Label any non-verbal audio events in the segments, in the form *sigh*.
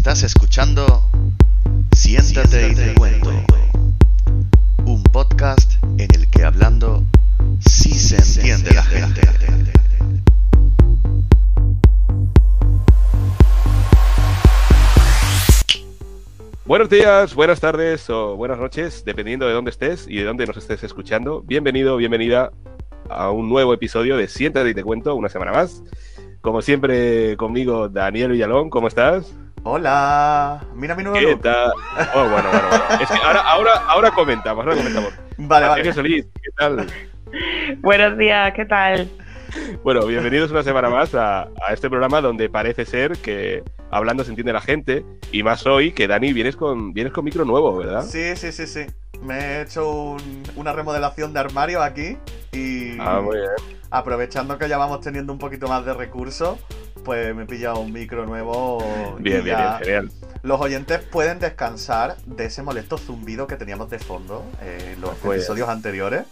Estás escuchando Siéntate y te cuento. Un podcast en el que hablando sí se entiende la gente. Buenos días, buenas tardes o buenas noches, dependiendo de dónde estés y de dónde nos estés escuchando. Bienvenido, bienvenida a un nuevo episodio de Siéntate y te cuento, una semana más. Como siempre, conmigo Daniel Villalón, ¿cómo estás? Hola, mira mi nuevo ¿Qué look. tal? Oh, bueno, bueno, bueno. *laughs* Es que ahora, ahora, ahora comentamos, ahora comentamos. Vale, vale. Solís, ¿qué tal? Buenos días, ¿qué tal? Bueno, bienvenidos una semana más a, a este programa donde parece ser que hablando se entiende la gente y más hoy que Dani vienes con vienes con micro nuevo, ¿verdad? Sí, sí, sí, sí. Me he hecho un- una remodelación de armario aquí y Ah, muy bien. aprovechando que ya vamos teniendo un poquito más de recursos, pues me he pillado un micro nuevo. y Bien, bien, ya bien, genial. Los oyentes pueden descansar de ese molesto zumbido que teníamos de fondo en los Pues- episodios anteriores,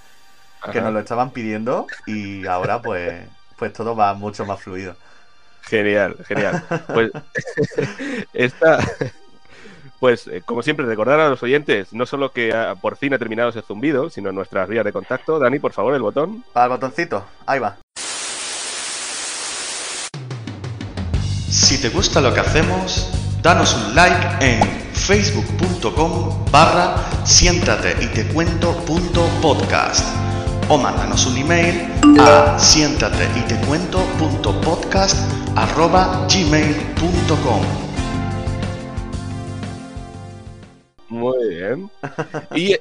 que nos lo estaban pidiendo y ahora pues, pues todo va mucho más fluido. Genial, genial. Pues *laughs* esta, pues eh, como siempre recordar a los oyentes no solo que ah, por fin ha terminado ese zumbido, sino nuestras vías de contacto. Dani, por favor, el botón. Al botoncito, ahí va. Si te gusta lo que hacemos, danos un like en facebook.com barra siéntate y te cuento punto podcast o mándanos un email a siéntate y te cuento punto podcast arroba gmail.com Muy bien. Y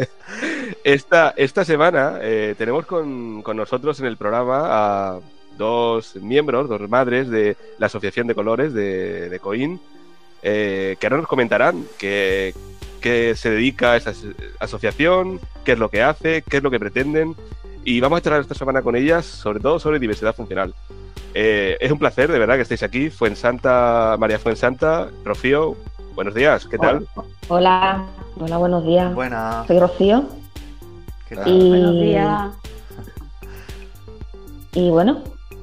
*laughs* esta, esta semana eh, tenemos con, con nosotros en el programa a dos miembros, dos madres de la Asociación de Colores de, de Coín, eh, que ahora nos comentarán qué, se dedica a esa as- asociación, qué es lo que hace, qué es lo que pretenden. Y vamos a charlar esta semana con ellas, sobre todo sobre diversidad funcional. Eh, es un placer, de verdad, que estéis aquí. Fuensanta, María Fuensanta, Rocío, buenos días, ¿qué tal? Hola, hola, buenos días. Buena. Soy Rocío ¿Qué tal? y, Buenos días. y bueno,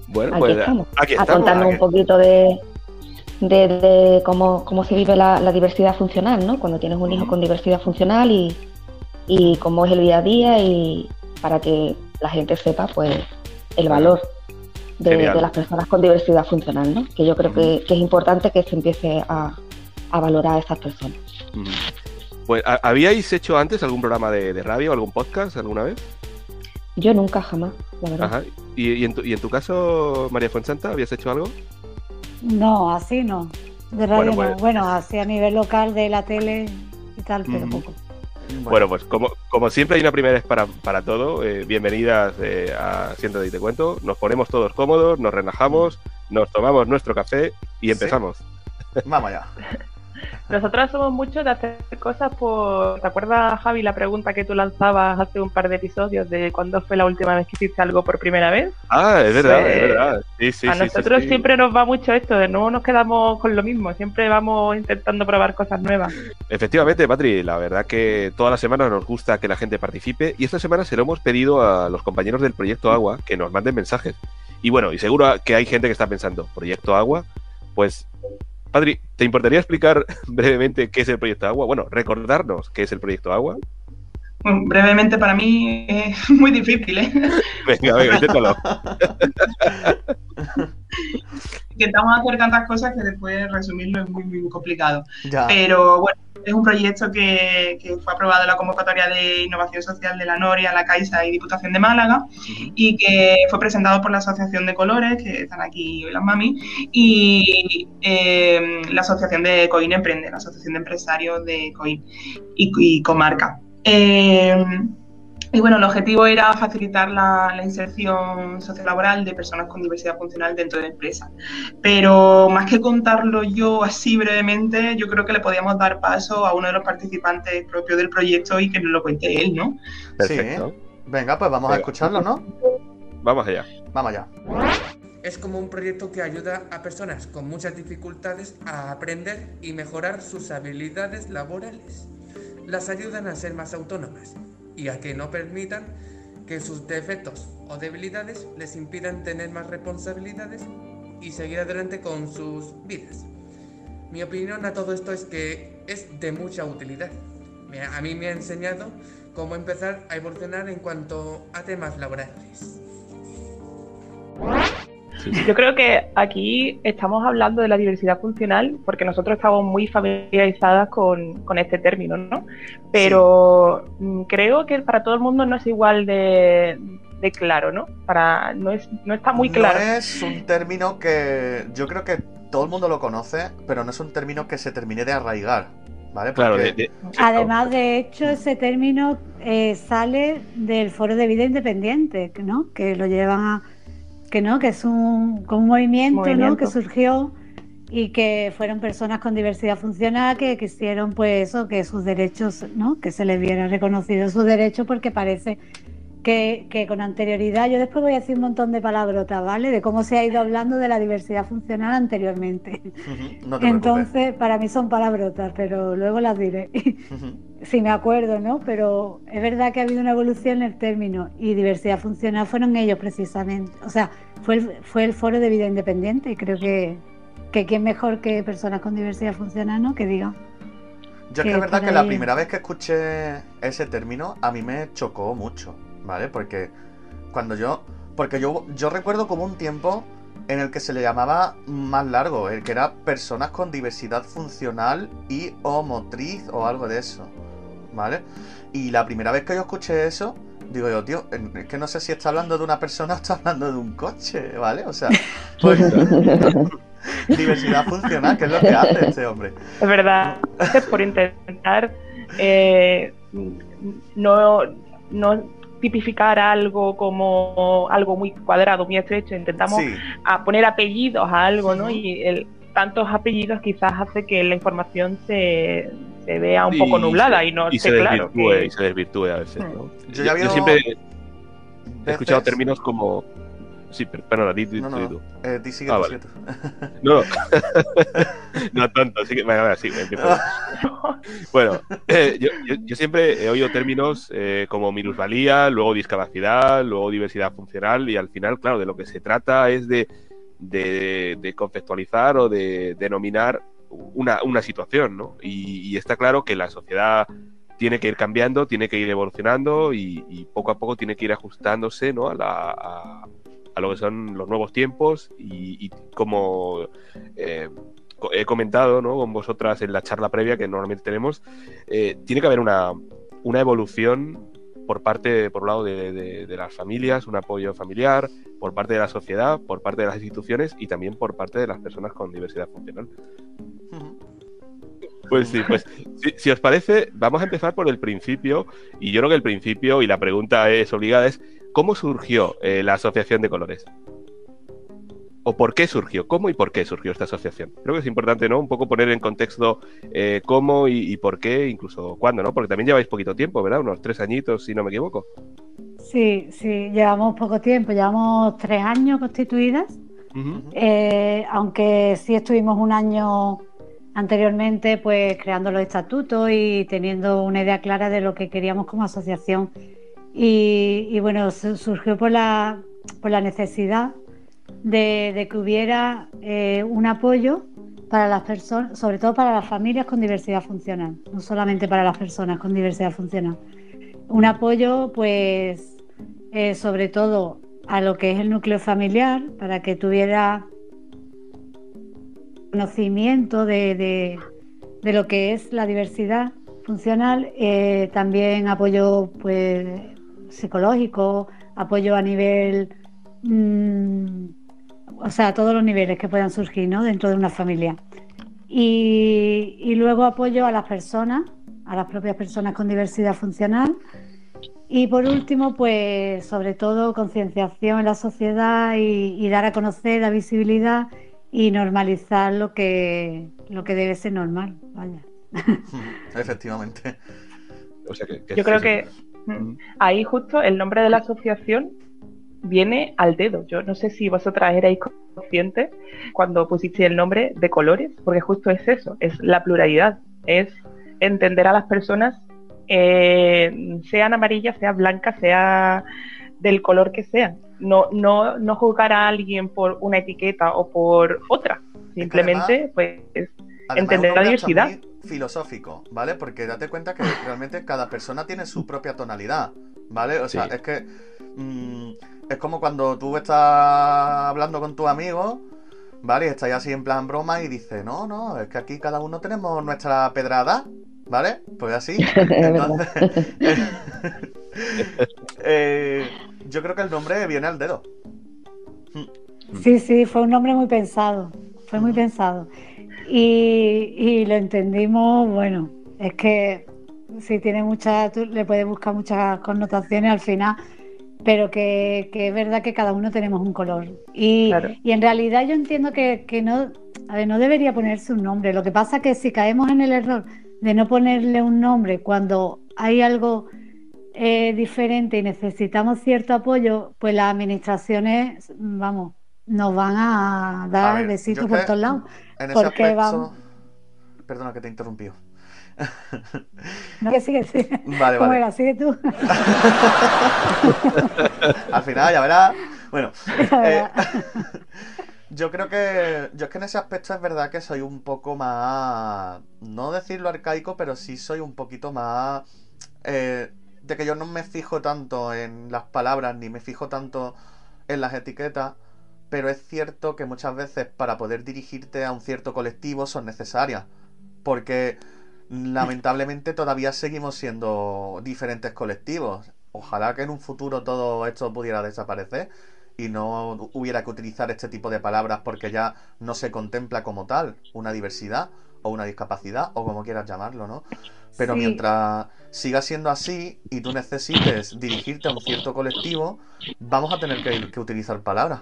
Bueno, aquí pues estamos. aquí a contarnos aquí. un poquito de, de, de cómo, cómo se vive la, la diversidad funcional, ¿no? Cuando tienes un hijo con diversidad funcional y, y cómo es el día a día y para que la gente sepa, pues, el valor de las personas con diversidad funcional, ¿no? Que yo creo que, que es importante que se empiece a, a valorar a estas personas. Ujú. Pues, ¿ha- ¿habíais hecho antes algún programa de, de radio, algún podcast alguna vez? Yo nunca, jamás, la verdad. Ajá. ¿Y, y en tu, y en tu caso, María Fuensanta, habías hecho algo? No, así no. De radio Bueno, pues- no. Bueno, así a nivel local de la tele y tal, pero Ujú. poco. Bueno, pues como, como siempre hay una primera vez para, para todo, eh, bienvenidas eh, a Siéntate y te cuento. Nos ponemos todos cómodos, nos relajamos, nos tomamos nuestro café y Sí. empezamos. Vamos allá. Nosotras somos muchos de hacer cosas por... ¿Te acuerdas, Javi, la pregunta que tú lanzabas hace un par de episodios de cuándo fue la última vez que hiciste algo por primera vez? Ah, es verdad, Sí. es verdad. Sí, sí, a sí, nosotros siempre nos va mucho esto, de no nos quedamos con lo mismo, siempre vamos intentando probar cosas nuevas. Efectivamente, Patri, la verdad que todas las semanas nos gusta que la gente participe y esta semana se lo hemos pedido a los compañeros del Proyecto Agua que nos manden mensajes. Y bueno, y seguro que hay gente que está pensando, ¿Proyecto Agua? Pues, Patri, ¿te importaría explicar *laughs* brevemente qué es el Proyecto Agua? Bueno, recordarnos qué es el Proyecto Agua. Bueno, brevemente para mí es *laughs* muy difícil, ¿eh? Venga, venga, inténtalo. *laughs* Intentamos hacer tantas cosas que después resumirlo es muy, muy complicado. Ya. Pero bueno, es un proyecto que, que fue aprobado en la convocatoria de innovación social de la Noria, la Caixa y Diputación de Málaga y que fue presentado por la Asociación de Colores, que están aquí hoy las mami, y eh, la Asociación de Coin Emprende, la Asociación de Empresarios de Coin y, y Comarca. Eh, y bueno, el objetivo era facilitar la, la inserción sociolaboral de personas con diversidad funcional dentro de la empresa. Pero más que contarlo yo así brevemente, yo creo que le podíamos dar paso a uno de los participantes propios del proyecto y que nos lo cuente él, ¿no? Perfecto. Venga, pues vamos a escucharlo, ¿no? Vamos allá. Vamos allá. Es como un proyecto que ayuda a personas con muchas dificultades a aprender y mejorar sus habilidades laborales. Las ayudan a ser más autónomas y a que no permitan que sus defectos o debilidades les impidan tener más responsabilidades y seguir adelante con sus vidas. Mi opinión a todo esto es que es de mucha utilidad. A mí me ha enseñado cómo empezar a evolucionar en cuanto a temas laborales. Yo creo que aquí estamos hablando de la diversidad funcional porque nosotros estamos muy familiarizadas con, este término, ¿no? Pero mm, creo que para todo el mundo no es igual de, claro, ¿no? Para, no, es, no está muy claro. No es un término que yo creo que todo el mundo lo conoce, pero no es un término que se termine de arraigar. ¿Vale? Claro, Además, de hecho, ese término eh, sale del Foro de Vida Independiente, ¿no? Que lo llevan a, que no, que es un, movimiento, ¿no? que surgió y que fueron personas con diversidad funcional que quisieron pues eso, que sus derechos, ¿no? que se les viera reconocido sus derechos porque parece que, con anterioridad, yo después voy a decir un montón de palabrotas, ¿vale? De cómo se ha ido hablando de la diversidad funcional anteriormente. Entonces, para mí son palabrotas, pero luego las diré. si me acuerdo, ¿no? Pero es verdad que ha habido una evolución en el término y diversidad funcional fueron ellos precisamente. O sea, fue el, fue el foro de vida independiente y creo que, que quién mejor que personas con diversidad funcional, ¿no? Que diga. Yo es que es verdad que la primera vez que escuché ese término a mí me chocó mucho, ¿vale? Porque cuando yo... Porque yo, yo recuerdo como un tiempo en el que se le llamaba más largo, el que era personas con diversidad funcional y o motriz o algo de eso. ¿vale? Y la primera vez que yo escuché eso, digo yo, tío, es que no sé si está hablando de una persona o está hablando de un coche, ¿vale? O sea, *laughs* pues, *laughs* *laughs* diversidad funcional, que es lo que hace este hombre. Es verdad, es por intentar eh, no, no tipificar algo como algo muy cuadrado, muy estrecho, intentamos poner apellidos a algo, ¿no? Y el, tantos apellidos quizás hace que la información se, se vea un poco nublada y no y se claro. Y se desvirtúe a veces, ¿no? Yo, siempre he escuchado términos como... Sí, pero, perdona, di, no, no. Eh, di sigue ah, vale. No, no *laughs* tanto, así que... Sí, bueno, eh, yo, yo, siempre he oído términos eh, como minusvalía, luego discapacidad, luego diversidad funcional y al final, claro, de lo que se trata es de de, conceptualizar o de denominar una, situación, ¿no? Y, está claro que la sociedad tiene que ir cambiando, tiene que ir evolucionando y, poco a poco tiene que ir ajustándose ¿no? a, lo que son los nuevos tiempos y, como eh, he comentado ¿no? con vosotras en la charla previa que normalmente tenemos, eh, tiene que haber una, una evolución por parte, por un lado, de, las familias, un apoyo familiar, por parte de la sociedad, por parte de las instituciones y también por parte de las personas con diversidad funcional. Pues sí, pues si, os parece, vamos a empezar por el principio. Y yo creo que el principio, y la pregunta es obligada, es ¿cómo surgió eh, la Asociación de Colores? o por qué surgió, cómo y por qué surgió esta asociación. Creo que es importante, ¿no? Un poco poner en contexto eh, cómo y, por qué, incluso cuándo, ¿no? Porque también lleváis poquito tiempo, ¿verdad? Unos tres añitos, si no me equivoco. Sí, sí, llevamos poco tiempo, llevamos tres años constituidas, eh, aunque sí estuvimos un año anteriormente, pues creando los estatutos y teniendo una idea clara de lo que queríamos como asociación. Y, y bueno, surgió por la, por la necesidad de, que hubiera eh, un apoyo para las personas, sobre todo para las familias con diversidad funcional, no solamente para las personas con diversidad funcional. Un apoyo, pues, eh, sobre todo a lo que es el núcleo familiar, para que tuviera conocimiento de, lo que es la diversidad funcional, eh, también apoyo pues, psicológico, apoyo a nivel mm, o sea, a todos los niveles que puedan surgir ¿no? dentro de una familia. Y, luego apoyo a las personas, a las propias personas con diversidad funcional. Y por último, pues sobre todo concienciación en la sociedad y, dar a conocer la visibilidad y normalizar lo que, lo que debe ser normal. Vaya. *laughs* Efectivamente. Yo creo que ahí justo el nombre de la asociación viene al dedo. Yo no sé si vosotras erais conscientes cuando pusiste el nombre de colores, porque justo es eso, es la pluralidad, es entender a las personas, eh, sean amarillas, sean blancas, sea del color que sean. No, no, no juzgar a alguien por una etiqueta o por otra. Simplemente, pues, entender la diversidad. filosófico, ¿vale? Porque date cuenta que realmente cada persona tiene su propia tonalidad, ¿vale? O sea, es que mm, es como cuando tú estás hablando con tu amigo, ¿vale? Y estáis así en plan broma y dices, no, no, es que aquí cada uno tenemos nuestra pedrada, ¿vale? Pues así. *laughs* Entonces, *laughs* eh, *laughs* yo creo que el nombre viene al dedo. Sí, sí, fue un nombre muy pensado, fue muy pensado. Y, lo entendimos, bueno, es que sí tiene muchas, le puedes buscar muchas connotaciones al final, pero que, es verdad que cada uno tenemos un color. Y, en realidad yo entiendo que, no, a ver, no debería ponerse un nombre. Lo que pasa es que si caemos en el error de no ponerle un nombre cuando hay algo eh, diferente y necesitamos cierto apoyo, pues las administraciones, vamos, nos van a dar besitos por todos lados. En ese porque vamos... Perdona que te he interrumpido. No, que sigue, sigue. Vale, ¿Cómo Era? Sigue tú. *laughs* Al final, ya verás. Bueno, *laughs* eh, *laughs* yo creo que. Yo es que en ese aspecto es verdad que soy un poco más. No decirlo arcaico, pero sí soy un poquito más. Eh, de que yo no me fijo tanto en las palabras, ni me fijo tanto en las etiquetas pero es cierto que muchas veces para poder dirigirte a un cierto colectivo son necesarias, porque lamentablemente todavía seguimos siendo diferentes colectivos. Ojalá que en un futuro todo esto pudiera desaparecer y no hubiera que utilizar este tipo de palabras porque ya no se contempla como tal una diversidad o una discapacidad o como quieras llamarlo, ¿no? Pero mientras siga siendo así y tú necesites dirigirte a un cierto colectivo, vamos a tener que, que utilizar palabras.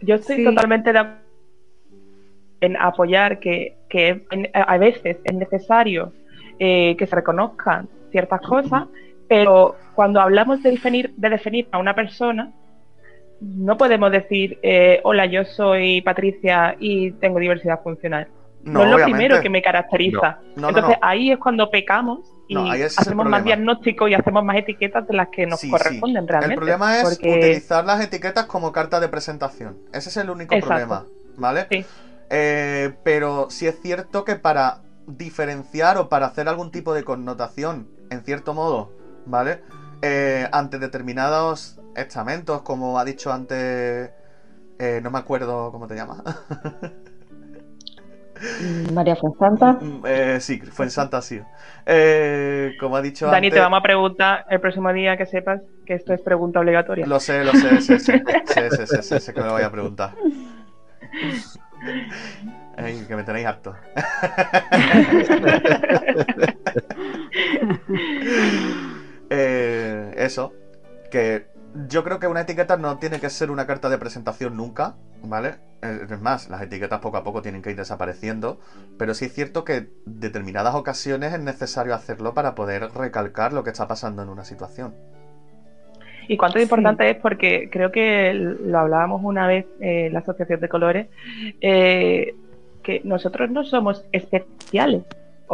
Yo estoy totalmente de acuerdo en apoyar que, a veces es necesario eh, que se reconozcan ciertas cosas, pero cuando hablamos de definir, de definir a una persona, no podemos decir, eh, hola, yo soy Patricia y tengo diversidad funcional. No, es lo primero que me caracteriza. Entonces ahí es cuando pecamos y hacemos más diagnóstico y hacemos más etiquetas de las que nos corresponden realmente. El problema es utilizar las etiquetas como carta de presentación. Ese es el único problema, ¿vale? Eh, pero sí es cierto que para diferenciar o para hacer algún tipo de connotación, en cierto modo, ¿vale? Eh, ante determinados estamentos, como ha dicho antes, eh, no me acuerdo cómo te llamas. *laughs* María Fuensanta. Mm, mm, eh, sí, Fuensanta sí. Eh, como ha dicho Dani, te vamos a preguntar el próximo día que sepas que esto es pregunta obligatoria. Lo sé, lo sé, sé, sé, sé, sé, sé, que me lo voy a preguntar. que me tenéis harto. *laughs* eh, eso, que yo creo que una etiqueta no tiene que ser una carta de presentación nunca, ¿vale? Es más, las etiquetas poco a poco tienen que ir desapareciendo, pero sí es cierto que en determinadas ocasiones es necesario hacerlo para poder recalcar lo que está pasando en una situación. Y cuánto importante es porque creo que lo hablábamos una vez en la Asociación de Colores, eh, que nosotros no somos especiales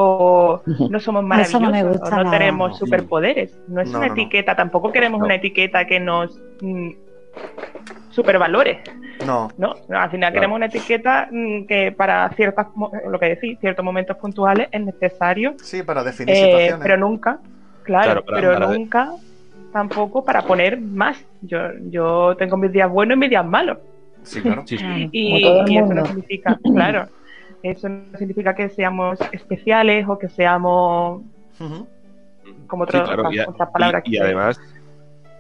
o *laughs* no somos maravillosos, o no tenemos superpoderes. No es una etiqueta, tampoco queremos una etiqueta que nos mm, supervalore. No. no. Al final queremos una etiqueta mm, que para ciertas, lo que decís, ciertos momentos puntuales es necesario. Sí, para definir eh, situaciones. Pero nunca, claro, pero nunca tampoco para poner más. Yo, yo tengo mis días buenos y mis días malos. Sí, claro. y, eso no significa, claro, eso no significa que seamos especiales o que seamos como otras palabras. Y, además,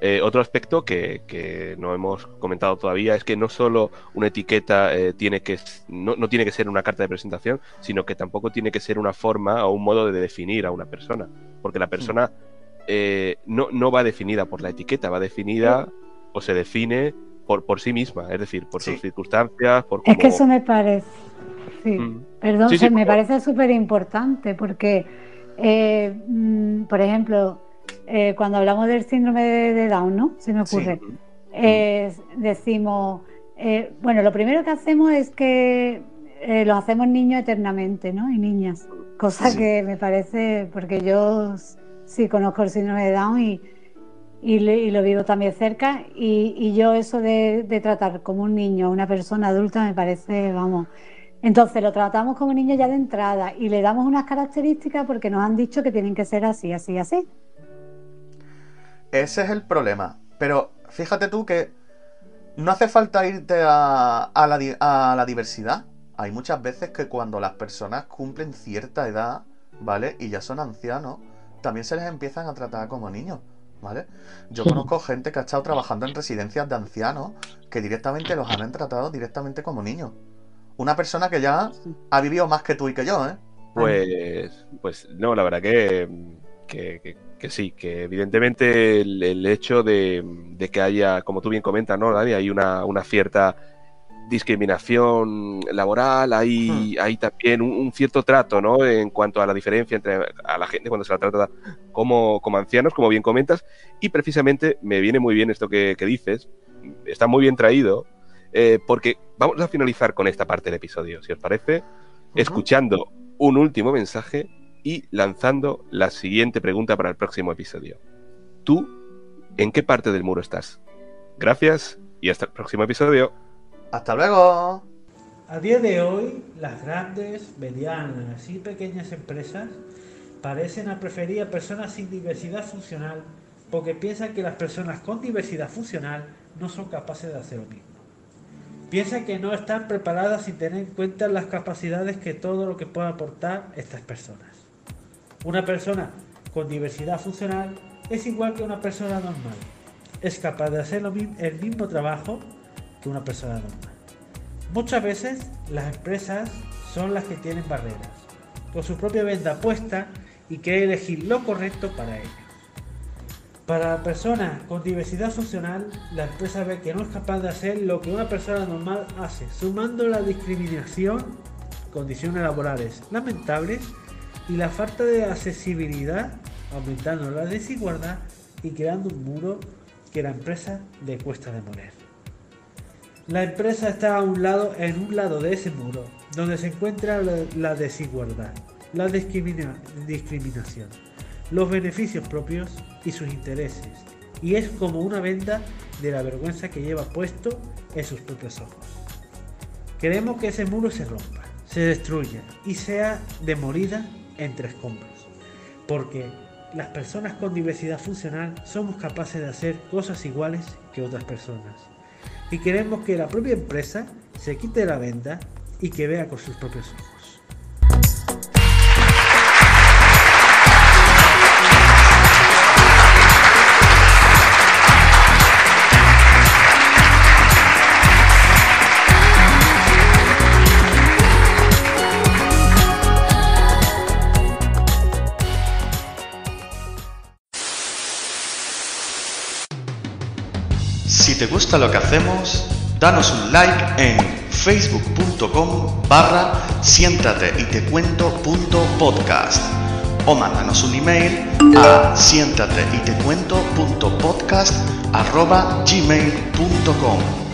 eh, otro aspecto que, no hemos comentado todavía es que no solo una etiqueta eh, tiene que no, tiene que ser una carta de presentación, sino que tampoco tiene que ser una forma o un modo de definir a una persona, porque la persona eh, no, no va definida por la etiqueta, va definida o se define por, por sí misma, es decir, por sus circunstancias, por Es que eso me parece Sí, mm. perdón, me parece súper importante porque, eh, mm, por ejemplo, eh, cuando hablamos del síndrome de, Down, ¿no? Se me ocurre. Mm. decimos, eh, bueno, lo primero que hacemos es que los hacemos niños eternamente, ¿no? Y niñas. Cosa que me parece, porque yo sí conozco el síndrome de Down y, y, lo vivo también cerca. Y, yo eso de, de, tratar como un niño a una persona adulta me parece, vamos, Entonces lo tratamos como niño ya de entrada y le damos unas características porque nos han dicho que tienen que ser así, así, así. Ese es el problema. Pero fíjate tú que no hace falta irte a, la, a la diversidad. Hay muchas veces que cuando las personas cumplen cierta edad, ¿vale? Y ya son ancianos, también se les empiezan a tratar como niños. ¿Vale? Yo conozco gente que ha estado trabajando en residencias de ancianos que directamente los han tratado directamente como niños. Una persona que ya ha vivido más que tú y que yo, ¿eh? Pues, pues no, la verdad que, que, sí, que evidentemente el, hecho de, que haya, como tú bien comentas, ¿no, Dani? Hay una, una cierta discriminación laboral, hay, hmm. hay también un, cierto trato, ¿no? En cuanto a la diferencia entre a la gente cuando se la trata como, como ancianos, como bien comentas, y precisamente me viene muy bien esto que, dices, está muy bien traído, eh, porque vamos a finalizar con esta parte del episodio, si os parece, escuchando un último mensaje y lanzando la siguiente pregunta para el próximo episodio. ¿Tú en qué parte del muro estás? Gracias y hasta el próximo episodio. Hasta luego. A día de hoy, las grandes, medianas y pequeñas empresas parecen a preferir a personas sin diversidad funcional porque piensan que las personas con diversidad funcional no son capaces de hacer lo mismo. Piensan que no están preparadas sin tener en cuenta las capacidades que todo lo que pueden aportar estas personas. Una persona con diversidad funcional es igual que una persona normal. Es capaz de hacer el mismo trabajo que una persona normal. Muchas veces las empresas son las que tienen barreras, con su propia venda puesta y que elegir lo correcto para ellos. Para la persona con diversidad funcional, la empresa ve que no es capaz de hacer lo que una persona normal hace, sumando la discriminación, condiciones laborales lamentables y la falta de accesibilidad, aumentando la desigualdad y creando un muro que la empresa le cuesta demoler. La empresa está a un lado, en un lado de ese muro, donde se encuentra la, desigualdad, la discriminación, los beneficios propios y sus intereses, y es como una venda de la vergüenza que lleva puesto en sus propios ojos. Queremos que ese muro se rompa, se destruya y sea demolida entre escombros, porque las personas con diversidad funcional somos capaces de hacer cosas iguales que otras personas y queremos que la propia empresa se quite la venda y que vea con sus propios ojos. Te gusta lo que hacemos, danos un like en facebook.com barra siéntate y te podcast. O mándanos un email a siéntate y te podcast arroba gmail.com